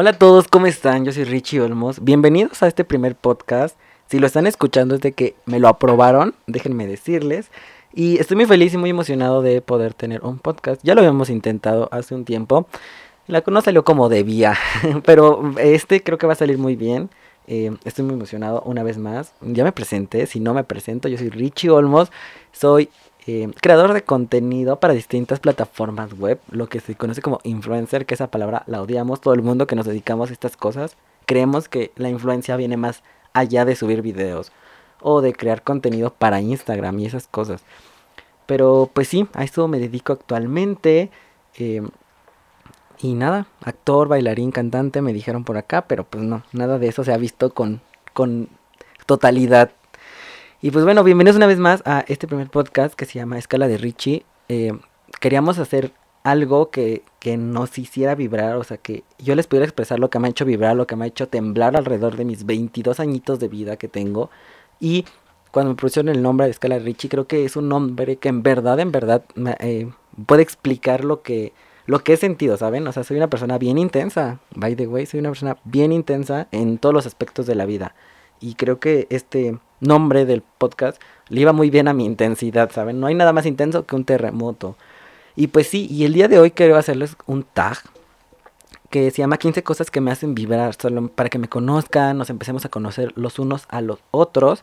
Hola a todos, ¿cómo están? Yo soy Richie Olmos. Bienvenidos a este primer podcast. Si lo están escuchando es de que me lo aprobaron, déjenme decirles. Y estoy muy feliz y muy emocionado de poder tener un podcast. Ya lo habíamos intentado hace un tiempo. La no salió como debía, pero este creo que va a salir muy bien. Eh, estoy muy emocionado una vez más. Ya me presenté, si no me presento, yo soy Richie Olmos. Soy eh, creador de contenido para distintas plataformas web, lo que se conoce como influencer, que esa palabra la odiamos todo el mundo que nos dedicamos a estas cosas. Creemos que la influencia viene más allá de subir videos o de crear contenido para Instagram y esas cosas. Pero pues sí, a eso me dedico actualmente. Eh, y nada, actor, bailarín, cantante, me dijeron por acá, pero pues no, nada de eso se ha visto con, con totalidad. Y pues bueno, bienvenidos una vez más a este primer podcast que se llama Escala de Richie. Eh, queríamos hacer algo que, que, nos hiciera vibrar, o sea, que yo les pudiera expresar lo que me ha hecho vibrar, lo que me ha hecho temblar alrededor de mis 22 añitos de vida que tengo. Y cuando me pusieron el nombre de Escala de Richie, creo que es un nombre que en verdad, en verdad, eh, puede explicar lo que lo que he sentido, ¿saben? O sea, soy una persona bien intensa, by the way, soy una persona bien intensa en todos los aspectos de la vida. Y creo que este nombre del podcast le iba muy bien a mi intensidad, ¿saben? No hay nada más intenso que un terremoto. Y pues sí, y el día de hoy quiero hacerles un tag que se llama 15 cosas que me hacen vibrar, solo para que me conozcan, nos empecemos a conocer los unos a los otros.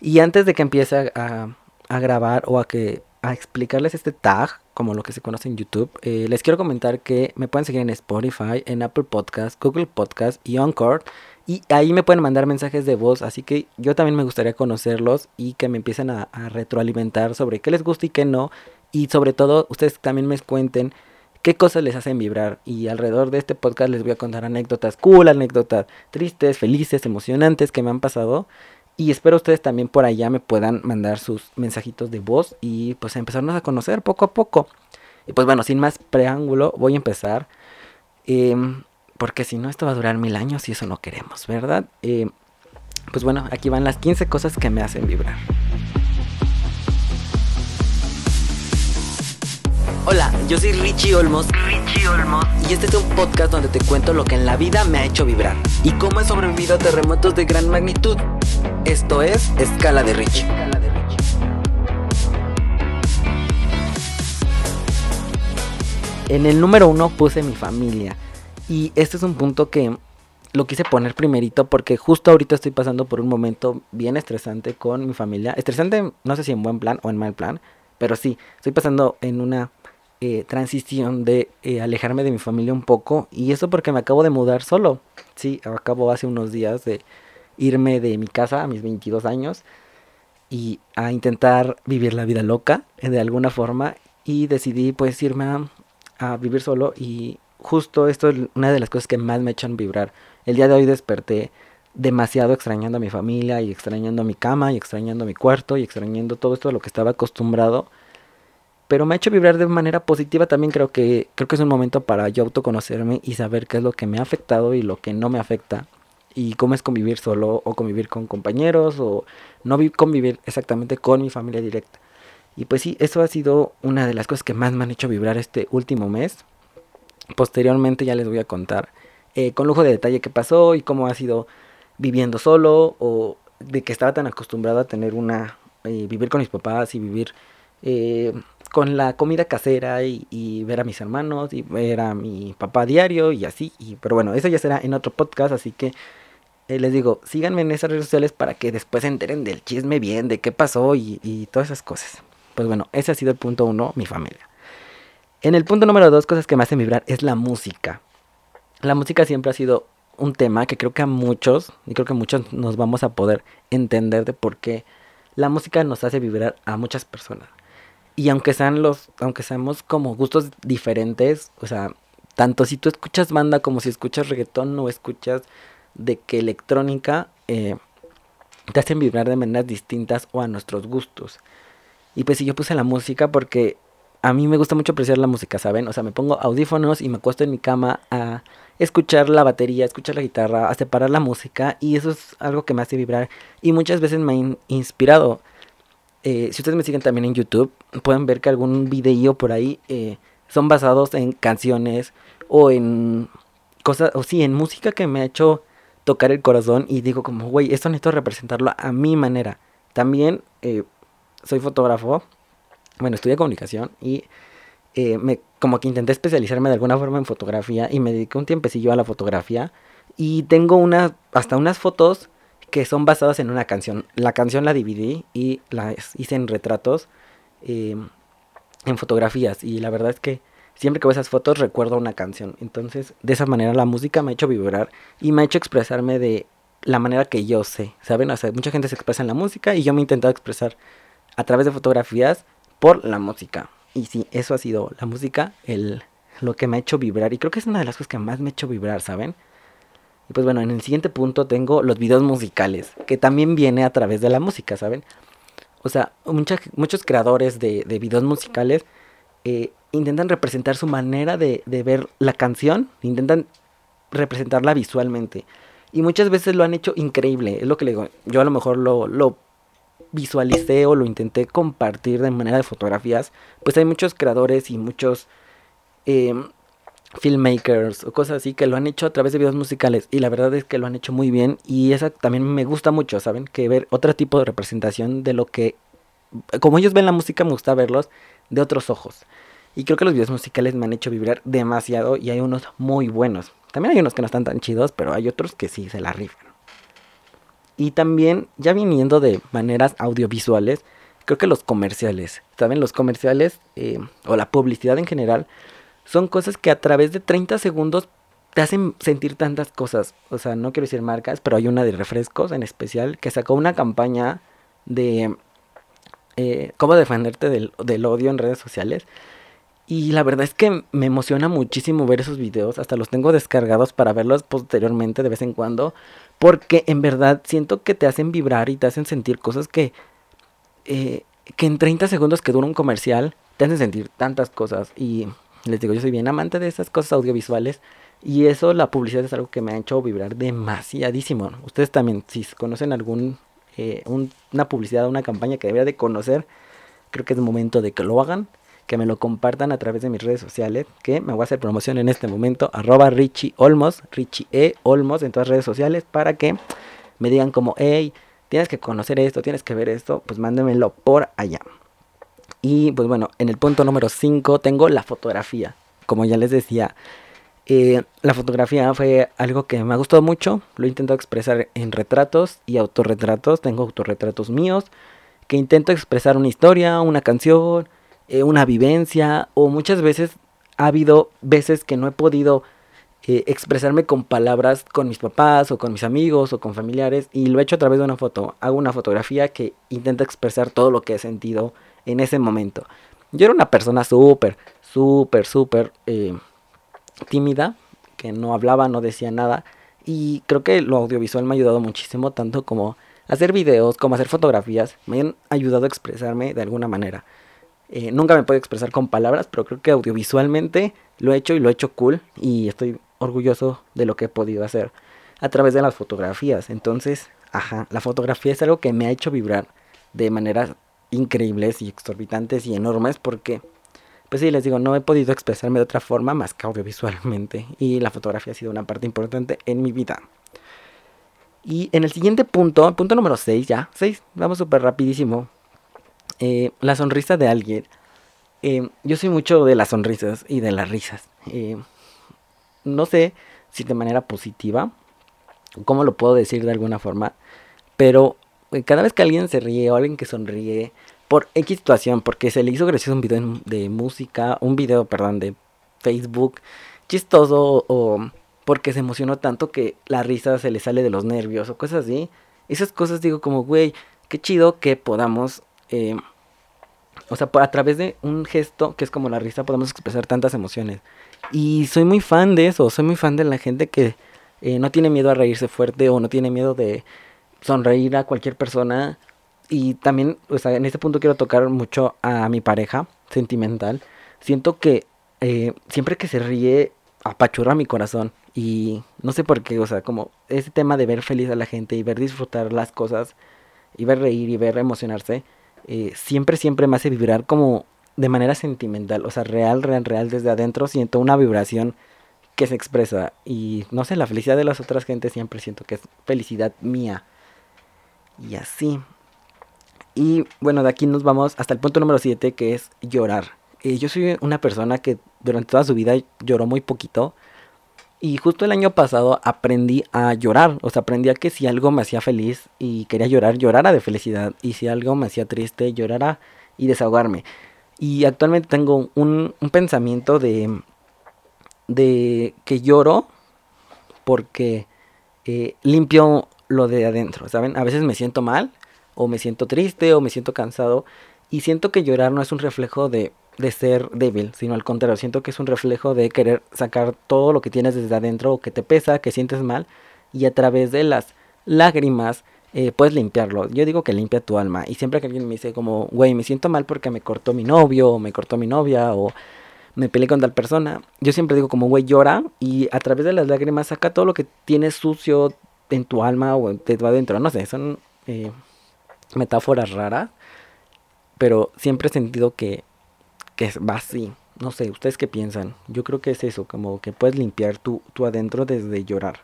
Y antes de que empiece a, grabar o a que a explicarles este tag, como lo que se conoce en YouTube, eh, les quiero comentar que me pueden seguir en Spotify, en Apple Podcast, Google Podcast y Encore. Y ahí me pueden mandar mensajes de voz, así que yo también me gustaría conocerlos y que me empiecen a, retroalimentar sobre qué les gusta y qué no. Y sobre todo, ustedes también me cuenten qué cosas les hacen vibrar. Y alrededor de este podcast les voy a contar anécdotas cool, anécdotas tristes, felices, emocionantes que me han pasado. Y espero ustedes también por allá me puedan mandar sus mensajitos de voz y pues empezarnos a conocer poco a poco. Y pues bueno, sin más preámbulo, voy a empezar. Em, porque si no, esto va a durar mil años y eso no queremos, ¿verdad? Em, pues bueno, aquí van las 15 cosas que me hacen vibrar. Hola, yo soy Richie Olmos. Richie Olmos. Y este es un podcast donde te cuento lo que en la vida me ha hecho vibrar y cómo he sobrevivido a terremotos de gran magnitud. Esto es Escala de Richie. En el número uno puse mi familia. Y este es un punto que lo quise poner primerito porque justo ahorita estoy pasando por un momento bien estresante con mi familia. Estresante, no sé si en buen plan o en mal plan, pero sí, estoy pasando en una eh, transición de eh, alejarme de mi familia un poco. Y eso porque me acabo de mudar solo. Sí, acabo hace unos días de irme de mi casa a mis 22 años y a intentar vivir la vida loca eh, de alguna forma y decidí pues irme a, a, vivir solo y justo esto es una de las cosas que más me echan vibrar. El día de hoy desperté demasiado extrañando a mi familia y extrañando mi cama y extrañando mi cuarto y extrañando todo esto de lo que estaba acostumbrado. Pero me ha hecho vibrar de manera positiva también creo que creo que es un momento para yo autoconocerme y saber qué es lo que me ha afectado y lo que no me afecta y cómo es convivir solo o convivir con compañeros o no convivir exactamente con mi familia directa. Y pues sí, eso ha sido una de las cosas que más me han hecho vibrar este último mes. Posteriormente ya les voy a contar eh, con lujo de detalle qué pasó y cómo ha sido viviendo solo o de que estaba tan acostumbrado a tener una, eh, vivir con mis papás y vivir eh, con la comida casera y, ver a mis hermanos y ver a mi papá diario y así. Y, pero bueno, eso ya será en otro podcast, así que eh, les digo, síganme en esas redes sociales para que después se enteren del chisme bien, de qué pasó y, y todas esas cosas. Pues bueno, ese ha sido el punto uno, mi familia. En el punto número dos, cosas que me hacen vibrar, es la música. La música siempre ha sido un tema que creo que a muchos, y creo que muchos nos vamos a poder entender de por qué la música nos hace vibrar a muchas personas. Y aunque sean los, aunque seamos como gustos diferentes, o sea, tanto si tú escuchas banda como si escuchas reggaetón o escuchas de que electrónica eh, te hacen vibrar de maneras distintas o a nuestros gustos. Y pues si yo puse la música porque a mí me gusta mucho apreciar la música, ¿saben? O sea, me pongo audífonos y me acuesto en mi cama a escuchar la batería, escuchar la guitarra, a separar la música y eso es algo que me hace vibrar y muchas veces me ha inspirado. Eh, si ustedes me siguen también en YouTube, pueden ver que algún video por ahí eh, son basados en canciones o en cosas, o sí, en música que me ha hecho tocar el corazón y digo como, güey, esto necesito representarlo a mi manera. También eh, soy fotógrafo, bueno, estudié comunicación y eh, me, como que intenté especializarme de alguna forma en fotografía y me dediqué un tiempecillo a la fotografía y tengo una, hasta unas fotos que son basadas en una canción. La canción la dividí y la hice en retratos, eh, en fotografías y la verdad es que siempre que veo esas fotos recuerdo una canción. Entonces, de esa manera la música me ha hecho vibrar y me ha hecho expresarme de la manera que yo sé, ¿saben? Mucha gente se expresa en la música y yo me he intentado expresar a través de fotografías por la música. Y sí, eso ha sido la música, el, lo que me ha hecho vibrar. Y creo que es una de las cosas que más me ha hecho vibrar, ¿saben? Y pues bueno, en el siguiente punto tengo los videos musicales, que también viene a través de la música, ¿saben? O sea, muchos creadores de, de videos musicales eh, intentan representar su manera de, de, ver la canción, intentan representarla visualmente. Y muchas veces lo han hecho increíble, es lo que le digo. Yo a lo mejor lo, lo visualicé o lo intenté compartir de manera de fotografías, pues hay muchos creadores y muchos eh, filmmakers o cosas así que lo han hecho a través de videos musicales y la verdad es que lo han hecho muy bien y esa también me gusta mucho, ¿saben? Que ver otro tipo de representación de lo que como ellos ven la música me gusta verlos de otros ojos. Y creo que los videos musicales me han hecho vibrar demasiado y hay unos muy buenos. También hay unos que no están tan chidos, pero hay otros que sí se la rifan. Y también, ya viniendo de maneras audiovisuales, creo que los comerciales, ¿saben? Los comerciales eh, o la publicidad en general son cosas que a través de 30 segundos te hacen sentir tantas cosas. O sea, no quiero decir marcas, pero hay una de refrescos en especial que sacó una campaña de eh, cómo defenderte del, del odio en redes sociales. Y la verdad es que me emociona muchísimo ver esos videos, hasta los tengo descargados para verlos posteriormente de vez en cuando, porque en verdad siento que te hacen vibrar y te hacen sentir cosas que, eh, que en 30 segundos que dura un comercial te hacen sentir tantas cosas. Y les digo, yo soy bien amante de esas cosas audiovisuales y eso, la publicidad es algo que me ha hecho vibrar demasiadísimo. Ustedes también, si conocen algún, eh, una publicidad, una campaña que debería de conocer, creo que es momento de que lo hagan que me lo compartan a través de mis redes sociales, que me voy a hacer promoción en este momento, arroba Richie Olmos, Richie E. Olmos en todas las redes sociales, para que me digan como, hey, tienes que conocer esto, tienes que ver esto, pues mándenmelo por allá. Y pues bueno, en el punto número 5 tengo la fotografía. Como ya les decía, eh, la fotografía fue algo que me ha gustado mucho. Lo he expresar en retratos y autorretratos. Tengo autorretratos míos que intento expresar una historia, una canción, eh, una vivencia o muchas veces ha habido veces que no he podido eh, expresarme con palabras con mis papás o con mis amigos o con familiares y lo he hecho a través de una foto. Hago una fotografía que intenta expresar todo lo que he sentido en ese momento. Yo era una persona súper, súper, súper eh, tímida, que no hablaba, no decía nada y creo que lo audiovisual me ha ayudado muchísimo, tanto como hacer videos, como hacer fotografías, me han ayudado a expresarme de alguna manera. Eh, nunca me puedo expresar con palabras, pero creo que audiovisualmente lo he hecho y lo he hecho cool y estoy orgulloso de lo que he podido hacer a través de las fotografías. Entonces, ajá, la fotografía es algo que me ha hecho vibrar de maneras increíbles y exorbitantes y enormes porque, pues sí, les digo, no he podido expresarme de otra forma más que audiovisualmente y la fotografía ha sido una parte importante en mi vida. Y en el siguiente punto, punto número 6 ya, 6, vamos súper rapidísimo. Eh, la sonrisa de alguien. Eh, yo soy mucho de las sonrisas y de las risas. Eh, no sé si de manera positiva, cómo lo puedo decir de alguna forma, pero cada vez que alguien se ríe o alguien que sonríe por X situación, porque se le hizo gracioso un video de música, un video, perdón, de Facebook, chistoso o porque se emocionó tanto que la risa se le sale de los nervios o cosas así. Esas cosas digo como, güey, qué chido que podamos eh, o sea, a través de un gesto que es como la risa podemos expresar tantas emociones. Y soy muy fan de eso, soy muy fan de la gente que eh, no tiene miedo a reírse fuerte o no tiene miedo de sonreír a cualquier persona. Y también, o sea, en este punto quiero tocar mucho a mi pareja sentimental. Siento que eh, siempre que se ríe apachurra mi corazón. Y no sé por qué, o sea, como ese tema de ver feliz a la gente y ver disfrutar las cosas y ver reír y ver emocionarse eh, siempre, siempre me hace vibrar como de manera sentimental, o sea, real, real, real, desde adentro siento una vibración que se expresa. Y no sé, la felicidad de las otras gentes siempre siento que es felicidad mía. Y así. Y bueno, de aquí nos vamos hasta el punto número 7, que es llorar. Eh, yo soy una persona que durante toda su vida lloró muy poquito. Y justo el año pasado aprendí a llorar. O sea, aprendí a que si algo me hacía feliz y quería llorar, llorara de felicidad. Y si algo me hacía triste, llorara y desahogarme. Y actualmente tengo un, pensamiento de, de que lloro porque eh, limpio lo de adentro, ¿saben? A veces me siento mal, o me siento triste, o me siento cansado, y siento que llorar no es un reflejo de, de ser débil, sino al contrario, siento que es un reflejo de querer sacar todo lo que tienes desde adentro, o que te pesa, que sientes mal, y a través de las lágrimas eh, puedes limpiarlo. Yo digo que limpia tu alma, y siempre que alguien me dice como, güey, me siento mal porque me cortó mi novio, o me cortó mi novia, o me peleé con tal persona, yo siempre digo como, güey, llora, y a través de las lágrimas saca todo lo que tienes sucio en tu alma o de tu adentro, no sé, son eh, metáforas raras, pero siempre he sentido que, que va así. No sé, ¿ustedes qué piensan? Yo creo que es eso, como que puedes limpiar tu, tu adentro desde llorar.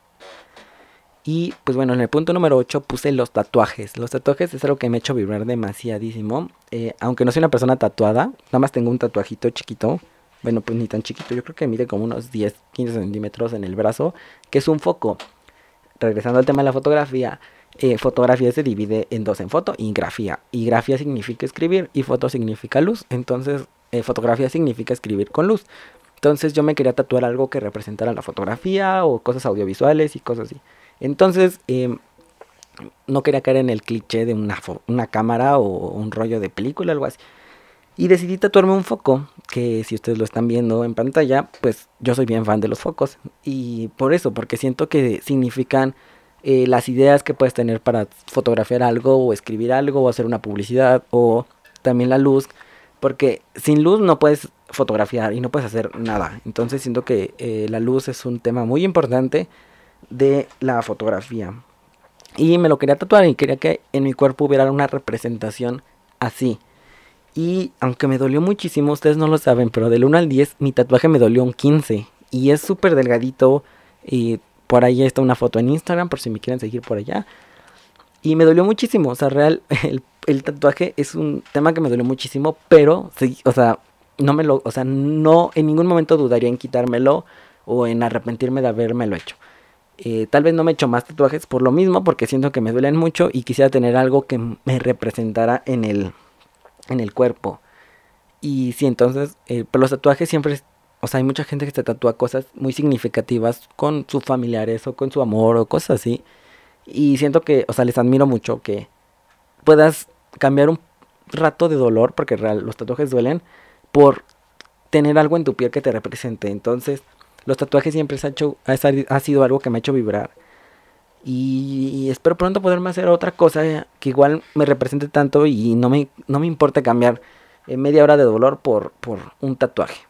Y pues bueno, en el punto número 8 puse los tatuajes. Los tatuajes es algo que me ha hecho vibrar demasiadísimo. Eh, aunque no soy una persona tatuada, nada más tengo un tatuajito chiquito. Bueno, pues ni tan chiquito, yo creo que mide como unos 10, 15 centímetros en el brazo, que es un foco regresando al tema de la fotografía, eh, fotografía se divide en dos, en foto y grafía. Y grafía significa escribir y foto significa luz. Entonces, eh, fotografía significa escribir con luz. Entonces yo me quería tatuar algo que representara la fotografía o cosas audiovisuales y cosas así. Entonces, em, no quería caer en el cliché de una, una cámara o un rollo de película, algo así. Y decidí tatuarme un foco, que si ustedes lo están viendo en pantalla, pues yo soy bien fan de los focos. Y por eso, porque siento que significan eh, las ideas que puedes tener para fotografiar algo o escribir algo o hacer una publicidad o también la luz. Porque sin luz no puedes fotografiar y no puedes hacer nada. Entonces siento que eh, la luz es un tema muy importante de la fotografía. Y me lo quería tatuar y quería que en mi cuerpo hubiera una representación así. Y aunque me dolió muchísimo, ustedes no lo saben, pero del 1 al 10 mi tatuaje me dolió un 15. Y es súper delgadito. Y por ahí está una foto en Instagram, por si me quieren seguir por allá. Y me dolió muchísimo. O sea, real, el, tatuaje es un tema que me dolió muchísimo. Pero, sí, o sea, no me lo, o sea, no en ningún momento dudaría en quitármelo o en arrepentirme de habérmelo hecho. Eh, tal vez no me he hecho más tatuajes por lo mismo, porque siento que me duelen mucho y quisiera tener algo que me representara en el, en el cuerpo. Y sí, entonces, eh, pero los tatuajes siempre, o sea, hay mucha gente que se tatúa cosas muy significativas con sus familiares o con su amor o cosas así. Y siento que, o sea, les admiro mucho que puedas cambiar un rato de dolor, porque real, los tatuajes duelen, por tener algo en tu piel que te represente. Entonces, los tatuajes siempre ha, hecho, ha sido algo que me ha hecho vibrar. Y espero pronto poderme hacer otra cosa que igual me represente tanto y no me, no me importa cambiar eh, media hora de dolor por, por un tatuaje.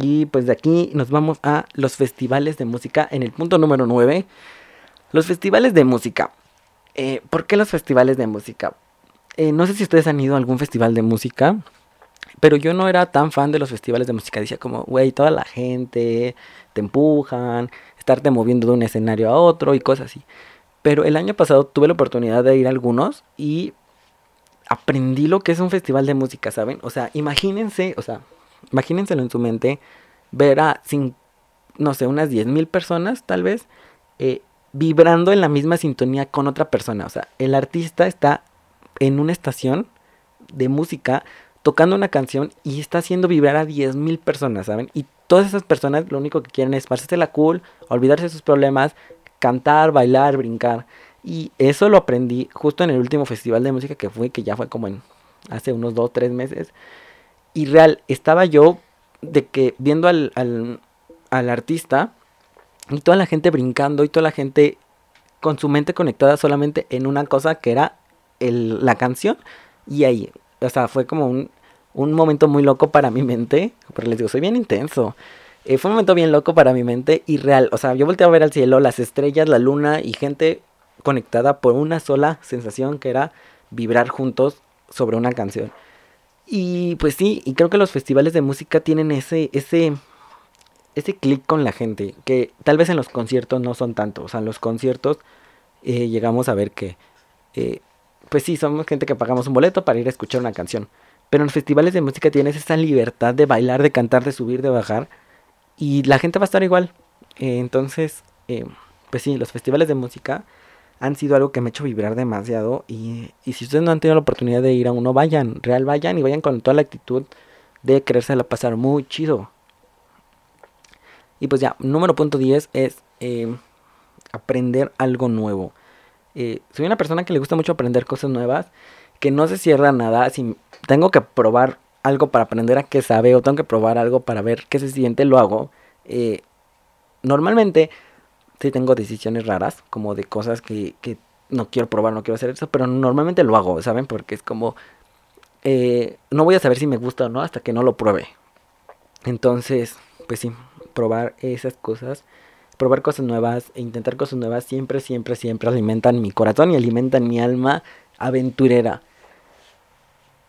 Y pues de aquí nos vamos a los festivales de música en el punto número 9. Los festivales de música. Eh, ¿Por qué los festivales de música? Eh, no sé si ustedes han ido a algún festival de música. Pero yo no era tan fan de los festivales de música. Decía como, güey, toda la gente te empujan, estarte moviendo de un escenario a otro y cosas así. Pero el año pasado tuve la oportunidad de ir a algunos y aprendí lo que es un festival de música, ¿saben? O sea, imagínense, o sea, imagínenselo en su mente, ver a, sin, no sé, unas 10.000 personas tal vez, eh, vibrando en la misma sintonía con otra persona. O sea, el artista está en una estación de música tocando una canción y está haciendo vibrar a 10.000 personas, ¿saben? Y todas esas personas lo único que quieren es pasarse la cool, olvidarse de sus problemas, cantar, bailar, brincar. Y eso lo aprendí justo en el último festival de música que fui, que ya fue como en hace unos 2, 3 meses. Y real, estaba yo de que viendo al, al, artista y toda la gente brincando y toda la gente con su mente conectada solamente en una cosa que era el, la canción. Y ahí, o sea, fue como un, un momento muy loco para mi mente, porque les digo, soy bien intenso. Eh, fue un momento bien loco para mi mente y real. O sea, yo volteé a ver al cielo, las estrellas, la luna y gente conectada por una sola sensación que era vibrar juntos sobre una canción. Y pues sí, y creo que los festivales de música tienen ese, ese, ese clic con la gente, que tal vez en los conciertos no son tanto, o sea, en los conciertos eh, llegamos a ver que, eh, pues sí, somos gente que pagamos un boleto para ir a escuchar una canción, pero en los festivales de música tienes esa libertad de bailar, de cantar, de subir, de bajar, y la gente va a estar igual. Eh, entonces, pues sí, los festivales de música han sido algo que me ha hecho vibrar demasiado, y, y si ustedes no han tenido la oportunidad de ir a uno, vayan, real vayan y vayan con toda la actitud de querérsela pasar muy chido. Y pues ya, número punto 10 es eh, aprender algo nuevo. Eh, soy una persona que le gusta mucho aprender cosas nuevas, que no se cierra nada. Si tengo que probar algo para aprender a qué sabe o tengo que probar algo para ver qué se siente, lo hago. Eh, normalmente sí tengo decisiones raras, como de cosas que, que, no quiero probar, no quiero hacer eso, pero normalmente lo hago, ¿saben? Porque es como, no voy a saber si me gusta o no hasta que no lo pruebe. Entonces, pues sí, probar esas cosas, probar cosas nuevas e intentar cosas nuevas siempre, siempre, siempre alimentan mi corazón y alimentan mi alma aventurera.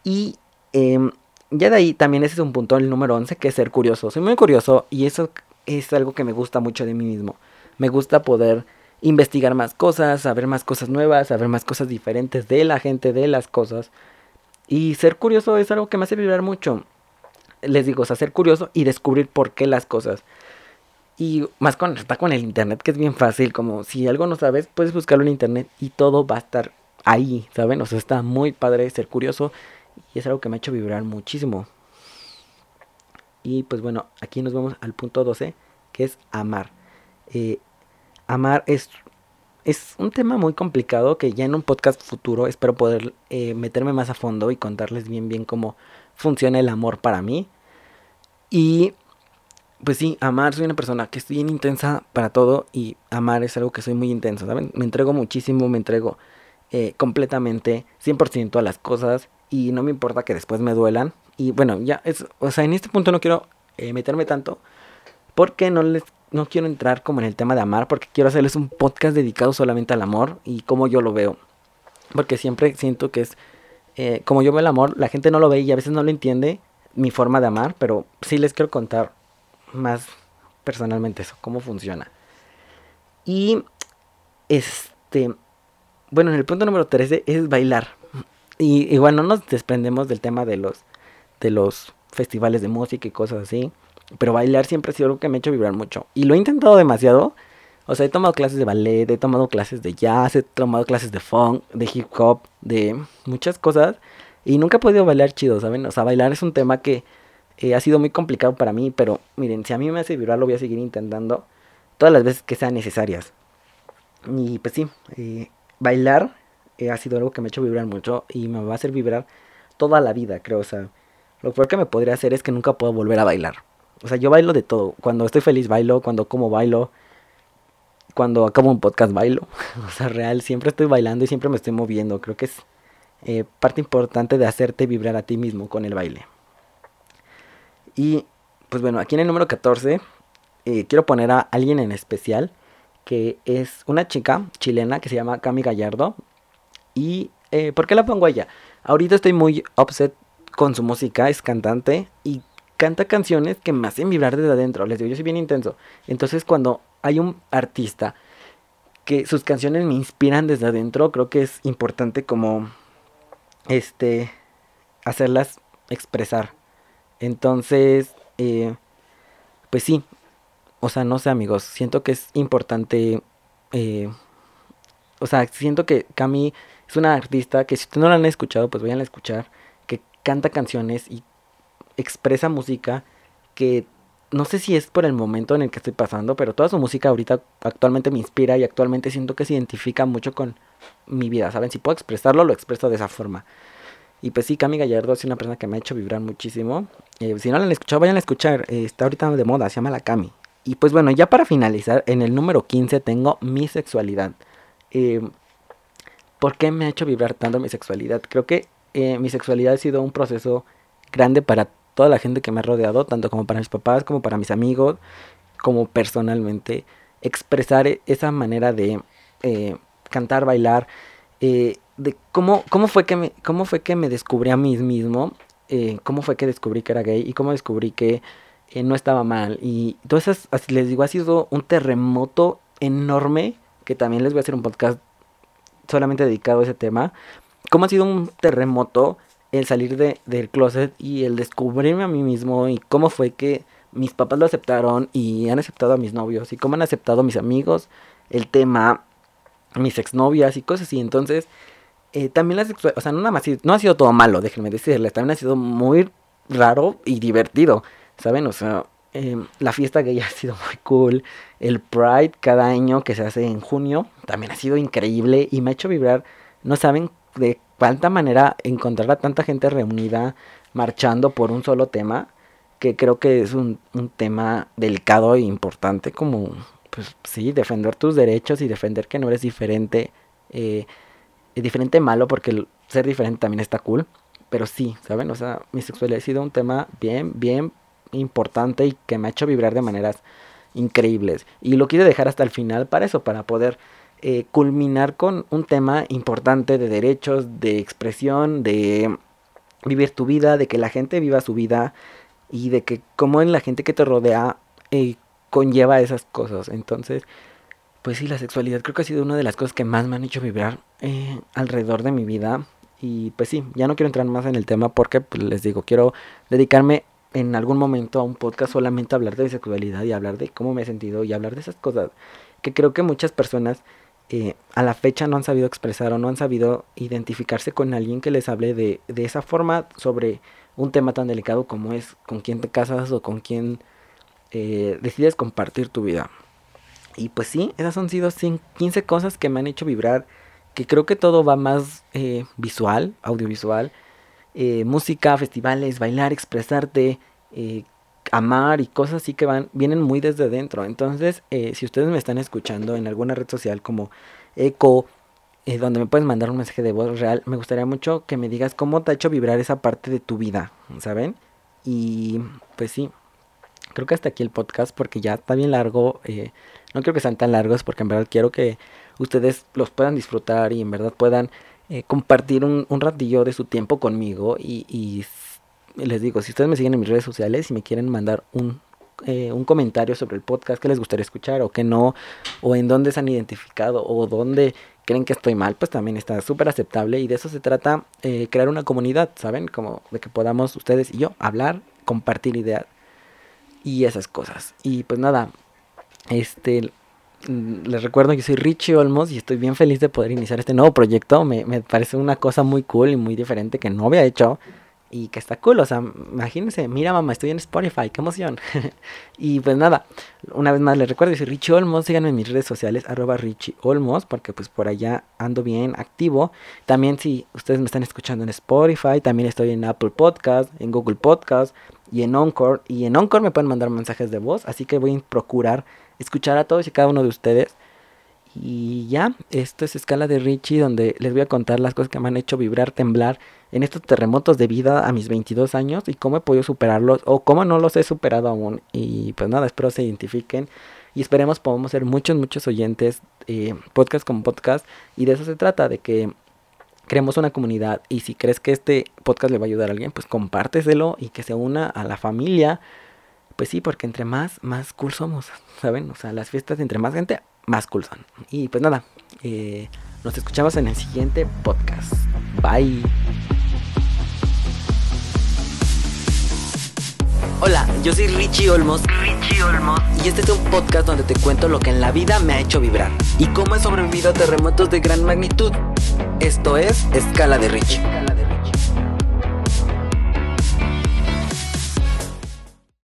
Y em, ya de ahí también ese es un punto, el número 11, que es ser curioso. Soy muy curioso y eso es algo que me gusta mucho de mí mismo. Me gusta poder investigar más cosas, saber más cosas nuevas, saber más cosas diferentes de la gente, de las cosas. Y ser curioso es algo que me hace vibrar mucho les digo, o sea, ser curioso y descubrir por qué las cosas. Y más con, está con el internet, que es bien fácil, como si algo no sabes, puedes buscarlo en internet y todo va a estar ahí, ¿saben? O sea, está muy padre ser curioso y es algo que me ha hecho vibrar muchísimo. Y pues bueno, aquí nos vamos al punto 12, que es amar. Eh, amar es, es un tema muy complicado que ya en un podcast futuro espero poder eh, meterme más a fondo y contarles bien bien cómo funciona el amor para mí. Y pues sí, amar, soy una persona que estoy bien intensa para todo y amar es algo que soy muy intenso, ¿saben? Me entrego muchísimo, me entrego eh, completamente, 100% a las cosas y no me importa que después me duelan. Y bueno, ya es, o sea, en este punto no quiero meterme tanto porque no les no quiero entrar como en el tema de amar porque quiero hacerles un podcast dedicado solamente al amor y cómo yo lo veo. Porque siempre siento que es eh, como yo veo el amor, la gente no lo ve y a veces no lo entiende mi forma de amar, pero sí les quiero contar más personalmente eso, cómo funciona. Y este, bueno, en el punto número 13 es bailar. Y igual no nos desprendemos del tema de los de los festivales de música y cosas así, pero bailar siempre ha sido algo que me ha hecho vibrar mucho y lo he intentado demasiado o sea, he tomado clases de ballet, he tomado clases de jazz, he tomado clases de funk, de hip hop, de muchas cosas. Y nunca he podido bailar chido, ¿saben? O sea, bailar es un tema que eh, ha sido muy complicado para mí, pero miren, si a mí me hace vibrar, lo voy a seguir intentando todas las veces que sean necesarias. Y pues sí, eh, bailar eh, ha sido algo que me ha hecho vibrar mucho y me va a hacer vibrar toda la vida, creo. O sea, lo peor que me podría hacer es que nunca puedo volver a bailar. O sea, yo bailo de todo. Cuando estoy feliz bailo, cuando como bailo, cuando acabo un podcast bailo. o sea, real, siempre estoy bailando y siempre me estoy moviendo. Creo que es eh, parte importante de hacerte vibrar a ti mismo con el baile. Y pues bueno, aquí en el número 14 eh, quiero poner a alguien en especial, que es una chica chilena que se llama Cami Gallardo. ¿Y eh, por qué la pongo a ella? Ahorita estoy muy upset con su música, es cantante y canta canciones que me hacen vibrar desde adentro. Les digo, yo soy bien intenso. Entonces cuando hay un artista que sus canciones me inspiran desde adentro, creo que es importante como este hacerlas expresar. Entonces, eh, pues sí, o sea, no sé amigos, siento que es importante, eh, o sea, siento que Cami es una artista que si ustedes no la han escuchado, pues vayan a escuchar, que canta canciones y expresa música que no sé si es por el momento en el que estoy pasando, pero toda su música ahorita actualmente me inspira y actualmente siento que se identifica mucho con mi vida, ¿saben? Si puedo expresarlo, lo expreso de esa forma. Y pues sí, Cami Gallardo es una persona que me ha hecho vibrar muchísimo. Eh, si no la han escuchado, vayan a escuchar. Eh, está ahorita de moda, se llama La Cami. Y pues bueno, ya para finalizar, en el número 15 tengo mi sexualidad. Eh, ¿Por qué me ha hecho vibrar tanto mi sexualidad? Creo que mi sexualidad ha sido un proceso grande para toda la gente que me ha rodeado, tanto como para mis papás, como para mis amigos, como personalmente, expresar e-, esa manera de eh, cantar, bailar, eh, de cómo, cómo, fue que me, cómo fue que me descubrí a mí mismo, eh, cómo fue que descubrí que era gay y cómo descubrí que eh, no estaba mal. Y entonces, así les digo, ha sido un terremoto enorme, que también les voy a hacer un podcast solamente dedicado a ese tema. Cómo ha sido un terremoto el salir de, del closet y el descubrirme a mí mismo y cómo fue que mis papás lo aceptaron y han aceptado a mis novios y cómo han aceptado a mis amigos el tema, mis exnovias y cosas así. Entonces, eh, también la sexualidad, o sea, no, nada más, no ha sido todo malo, déjenme decirles, también ha sido muy raro y divertido, ¿saben? O sea, em, la fiesta gay ha sido muy cool, el Pride cada año que se hace en junio también ha sido increíble y me ha hecho vibrar, no saben de cuánta manera encontrar a tanta gente reunida marchando por un solo tema, que creo que es un, un tema delicado e importante como, pues sí, defender tus derechos y defender que no eres diferente. Eh, diferente malo porque ser diferente también está cool. Pero sí, ¿saben? O sea, mi sexualidad ha sido un tema bien, bien importante y que me ha hecho vibrar de maneras increíbles. Y lo quise dejar hasta el final para eso, para poder eh, culminar con un tema importante de derechos, de expresión, de vivir tu vida, de que la gente viva su vida y de que como en la gente que te rodea eh, conlleva esas cosas. Entonces, pues sí, la sexualidad creo que ha sido una de las cosas que más me han hecho vibrar eh, alrededor de mi vida. Y pues sí, ya no quiero entrar más en el tema porque pues, les digo, quiero dedicarme en algún momento a un podcast solamente a hablar de sexualidad y hablar de cómo me he sentido y hablar de esas cosas que creo que muchas personas eh, a la fecha no han sabido expresar o no han sabido identificarse con alguien que les hable de, de esa forma sobre un tema tan delicado como es con quién te casas o con quién eh, decides compartir tu vida. Y pues sí, esas han sido 15 cosas que me han hecho vibrar, que creo que todo va más eh, visual, audiovisual, eh, música, festivales, bailar, expresarte, eh, amar y cosas así que van, vienen muy desde dentro. Entonces, si ustedes me están escuchando en alguna red social como Eco, donde me puedes mandar un mensaje de voz real, me gustaría mucho que me digas cómo te ha hecho vibrar esa parte de tu vida, ¿saben? Y pues sí, creo que hasta aquí el podcast porque ya está bien largo. Eh, no creo que sean tan largos porque en verdad quiero que ustedes los puedan disfrutar y en verdad puedan eh, compartir un, un, ratillo de su tiempo conmigo. Y, les digo, si ustedes me siguen en mis redes sociales y me quieren mandar un, eh, un comentario sobre el podcast que les gustaría escuchar o que no, o en dónde se han identificado o dónde creen que estoy mal, pues también está súper aceptable y de eso se trata eh, crear una comunidad, ¿saben? Como de que podamos ustedes y yo hablar, compartir ideas y esas cosas. Y pues nada, este, les recuerdo que soy Richie Olmos y estoy bien feliz de poder iniciar este nuevo proyecto. Me, me, parece una cosa muy cool y muy diferente que no había hecho y que está cool. O sea, imagínense, mira mamá, estoy en Spotify, qué emoción. y pues nada, una vez más les recuerdo soy Richie Olmos. Síganme en mis redes sociales, arroba Richie Olmos, porque pues por allá ando bien activo. También si ustedes me están escuchando en Spotify, también estoy en Apple Podcast, en Google Podcast y en Encore. Y en Encore me pueden mandar mensajes de voz, así que voy a procurar escuchar a todos y cada uno de ustedes. Y ya, esto es Escala de Richie, donde les voy a contar las cosas que me han hecho vibrar, temblar en estos terremotos de vida a mis 22 años y cómo he podido superarlos o cómo no los he superado aún. Y pues nada, espero se identifiquen y esperemos podamos ser muchos, muchos oyentes, eh, podcast con podcast. Y de eso se trata, de que creemos una comunidad. Y si crees que este podcast le va a ayudar a alguien, pues compárteselo y que se una a la familia pues sí, porque entre más, más cool somos, ¿saben? O sea, las fiestas entre más gente, más cool son. Y pues nada, eh, nos escuchamos en el siguiente podcast. Bye. Hola, yo soy Richie Olmos. Richie Olmos. Y este es un podcast donde te cuento lo que en la vida me ha hecho vibrar y cómo he sobrevivido a terremotos de gran magnitud. Esto es Escala de Richie. Escala de Richie.